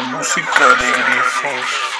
Música de grifos.